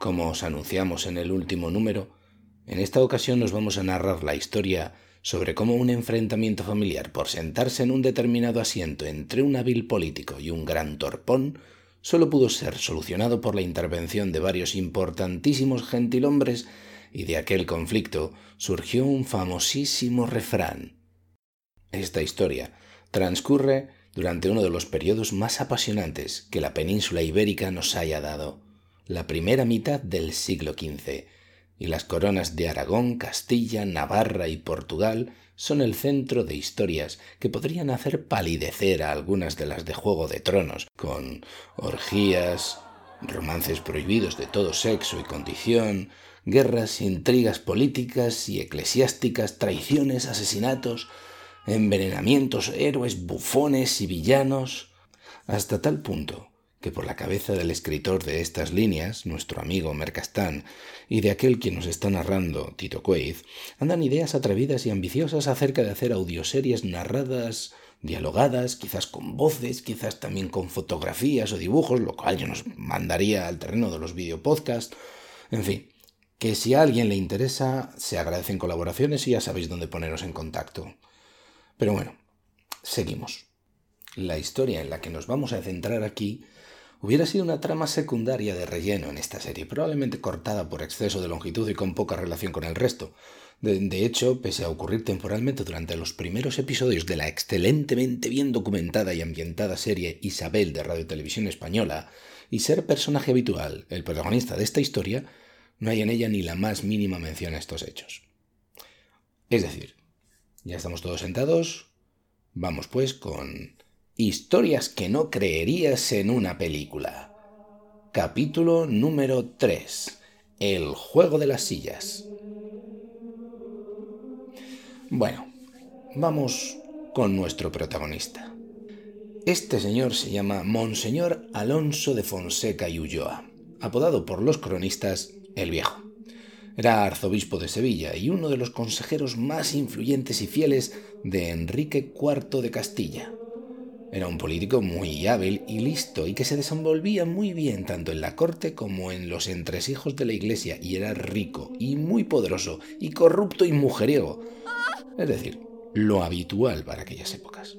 Como os anunciamos en el último número, en esta ocasión nos vamos a narrar la historia sobre cómo un enfrentamiento familiar por sentarse en un determinado asiento entre un hábil político y un gran torpón solo pudo ser solucionado por la intervención de varios importantísimos gentilhombres y de aquel conflicto surgió un famosísimo refrán. Esta historia transcurre durante uno de los periodos más apasionantes que la península ibérica nos haya dado la primera mitad del siglo XV, y las coronas de Aragón, Castilla, Navarra y Portugal son el centro de historias que podrían hacer palidecer a algunas de las de Juego de Tronos, con orgías, romances prohibidos de todo sexo y condición, guerras, intrigas políticas y eclesiásticas, traiciones, asesinatos, envenenamientos, héroes, bufones y villanos, hasta tal punto que por la cabeza del escritor de estas líneas, nuestro amigo Mercastán, y de aquel quien nos está narrando, Tito Quaid, andan ideas atrevidas y ambiciosas acerca de hacer audioseries narradas, dialogadas, quizás con voces, quizás también con fotografías o dibujos, lo cual yo nos mandaría al terreno de los videopodcasts. En fin, que si a alguien le interesa, se agradecen colaboraciones y ya sabéis dónde poneros en contacto. Pero bueno, seguimos. La historia en la que nos vamos a centrar aquí hubiera sido una trama secundaria de relleno en esta serie, probablemente cortada por exceso de longitud y con poca relación con el resto. De, hecho, pese a ocurrir temporalmente durante los primeros episodios de la excelentemente bien documentada y ambientada serie Isabel de Radio Televisión Española, y ser personaje habitual, el protagonista de esta historia, no hay en ella ni la más mínima mención a estos hechos. Es decir, ya estamos todos sentados, vamos pues con Historias que no creerías en una película. Capítulo número 3. El juego de las sillas. Bueno, vamos con nuestro protagonista. Este señor se llama Monseñor Alonso de Fonseca y Ulloa, apodado por los cronistas El Viejo. Era arzobispo de Sevilla y uno de los consejeros más influyentes y fieles de Enrique IV de Castilla era un político muy hábil y listo y que se desenvolvía muy bien tanto en la corte como en los entresijos de la iglesia y era rico y muy poderoso y corrupto y mujeriego. Es decir, lo habitual para aquellas épocas.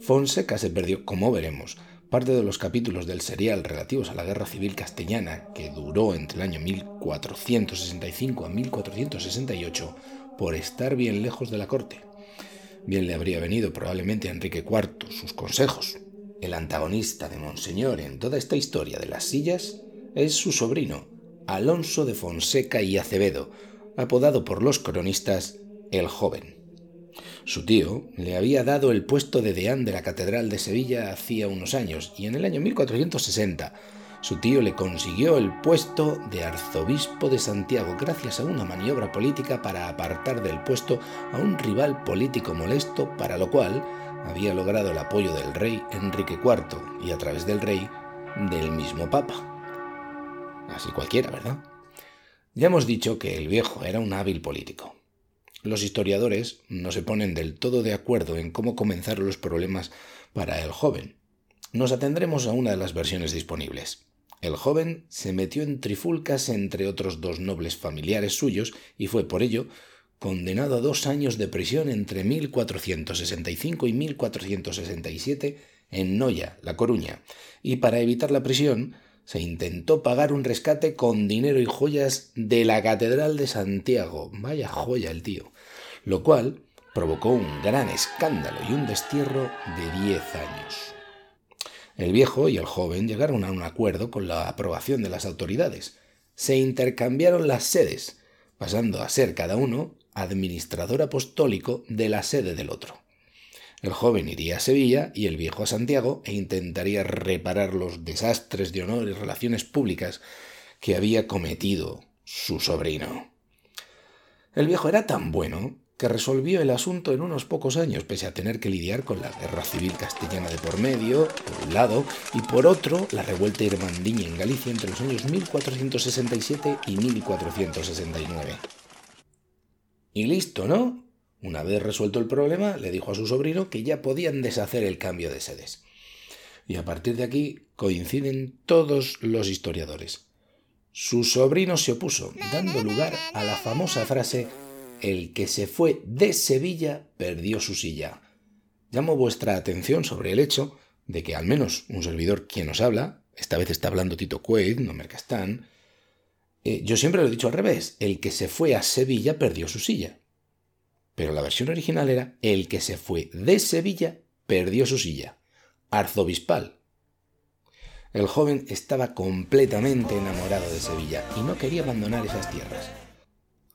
Fonseca se perdió, como veremos, parte de los capítulos del serial relativos a la Guerra Civil Castellana, que duró entre el año 1465 a 1468, por estar bien lejos de la corte. Bien le habría venido probablemente a Enrique IV sus consejos. El antagonista de Monseñor en toda esta historia de las sillas es su sobrino, Alonso de Fonseca y Acevedo, apodado por los cronistas el joven. Su tío le había dado el puesto de deán de la Catedral de Sevilla hacía unos años y en el año 1460 su tío le consiguió el puesto de arzobispo de Santiago gracias a una maniobra política para apartar del puesto a un rival político molesto, para lo cual había logrado el apoyo del rey Enrique IV y a través del rey del mismo papa. Así cualquiera, ¿verdad? Ya hemos dicho que el viejo era un hábil político. Los historiadores no se ponen del todo de acuerdo en cómo comenzaron los problemas para el joven. Nos atendremos a una de las versiones disponibles. El joven se metió en trifulcas entre otros dos nobles familiares suyos y fue por ello condenado a dos años de prisión entre 1465 y 1467 en Noya, La Coruña, y para evitar la prisión se intentó pagar un rescate con dinero y joyas de la Catedral de Santiago. Vaya joya el tío. Lo cual provocó un gran escándalo y un destierro de diez años. El viejo y el joven llegaron a un acuerdo con la aprobación de las autoridades. Se intercambiaron las sedes, pasando a ser cada uno administrador apostólico de la sede del otro. El joven iría a Sevilla y el viejo a Santiago e intentaría reparar los desastres de honor y relaciones públicas que había cometido su sobrino. El viejo era tan bueno que resolvió el asunto en unos pocos años, pese a tener que lidiar con la guerra civil castellana de por medio, por un lado, y por otro, la revuelta irmandiña en Galicia entre los años 1467 y 1469. Y listo, ¿no? Una vez resuelto el problema, le dijo a su sobrino que ya podían deshacer el cambio de sedes. Y a partir de aquí coinciden todos los historiadores. su sobrino se opuso, dando lugar a la famosa frase El que se fue de Sevilla perdió su silla. Llamo vuestra atención sobre el hecho de que al menos un servidor quien nos habla, esta vez está hablando Tito Quaid, no Mercastán, eh, yo siempre lo he dicho al revés, el que se fue a Sevilla perdió su silla. Pero la versión original era el que se fue de Sevilla perdió su silla. Arzobispal, el joven estaba completamente enamorado de Sevilla y no quería abandonar esas tierras.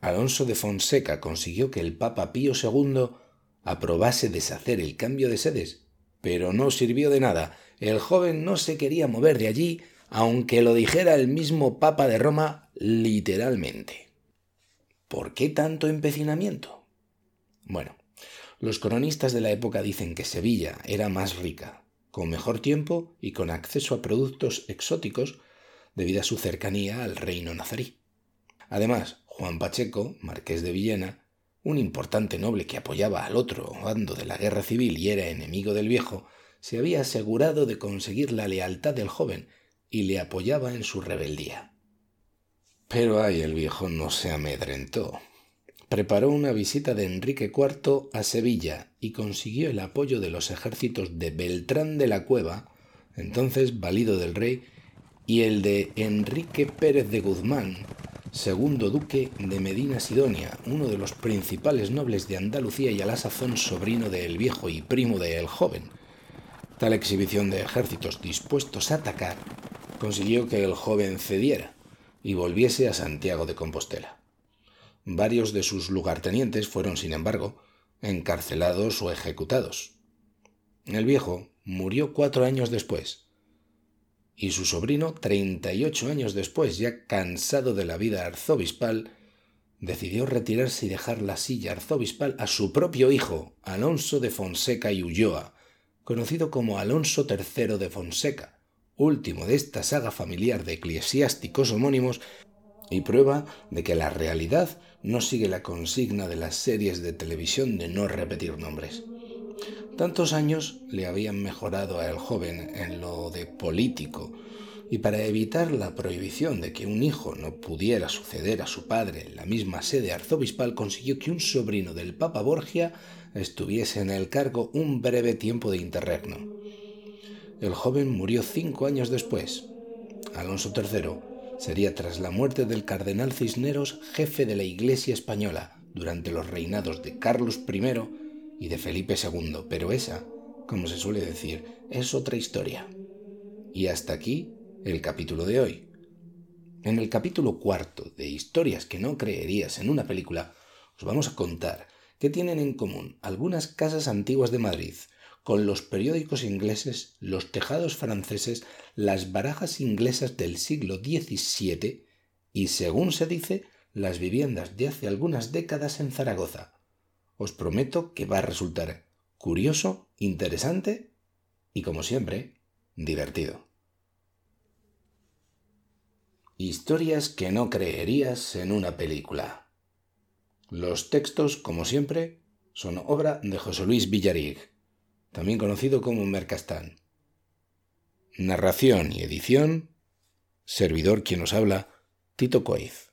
Alonso de Fonseca consiguió que el Papa Pío II aprobase deshacer el cambio de sedes, pero no sirvió de nada. El joven no se quería mover de allí, aunque lo dijera el mismo Papa de Roma literalmente. ¿Por qué tanto empecinamiento? Bueno, los cronistas de la época dicen que Sevilla era más rica, con mejor tiempo y con acceso a productos exóticos debido a su cercanía al reino nazarí. Además, Juan Pacheco, marqués de Villena, un importante noble que apoyaba al otro bando de la guerra civil y era enemigo del viejo, se había asegurado de conseguir la lealtad del joven y le apoyaba en su rebeldía. Pero ay, el viejo no se amedrentó preparó una visita de Enrique IV a Sevilla y consiguió el apoyo de los ejércitos de Beltrán de la Cueva, entonces valido del rey, y el de Enrique Pérez de Guzmán, segundo duque de Medina Sidonia, uno de los principales nobles de Andalucía y a la sazón sobrino del viejo y primo del joven. Tal exhibición de ejércitos dispuestos a atacar consiguió que el joven cediera y volviese a Santiago de Compostela. Varios de sus lugartenientes fueron, sin embargo, encarcelados o ejecutados. El viejo murió cuatro años después, y su sobrino, treinta y ocho años después, ya cansado de la vida arzobispal, decidió retirarse y dejar la silla arzobispal a su propio hijo, Alonso de Fonseca y Ulloa, conocido como Alonso III de Fonseca, último de esta saga familiar de eclesiásticos homónimos y prueba de que la realidad no sigue la consigna de las series de televisión de no repetir nombres. Tantos años le habían mejorado a el joven en lo de político, y para evitar la prohibición de que un hijo no pudiera suceder a su padre en la misma sede arzobispal, consiguió que un sobrino del Papa Borgia estuviese en el cargo un breve tiempo de interregno. El joven murió cinco años después. Alonso III sería tras la muerte del cardenal Cisneros jefe de la Iglesia española durante los reinados de Carlos I y de Felipe II, pero esa, como se suele decir, es otra historia. Y hasta aquí el capítulo de hoy. En el capítulo cuarto de Historias que no creerías en una película, os vamos a contar qué tienen en común algunas casas antiguas de Madrid, con los periódicos ingleses, los tejados franceses, las barajas inglesas del siglo XVII y, según se dice, las viviendas de hace algunas décadas en Zaragoza. Os prometo que va a resultar curioso, interesante y, como siempre, divertido. Historias que no creerías en una película. Los textos, como siempre, son obra de José Luis Villarig también conocido como Mercastán. Narración y edición, servidor quien nos habla, Tito Coiz.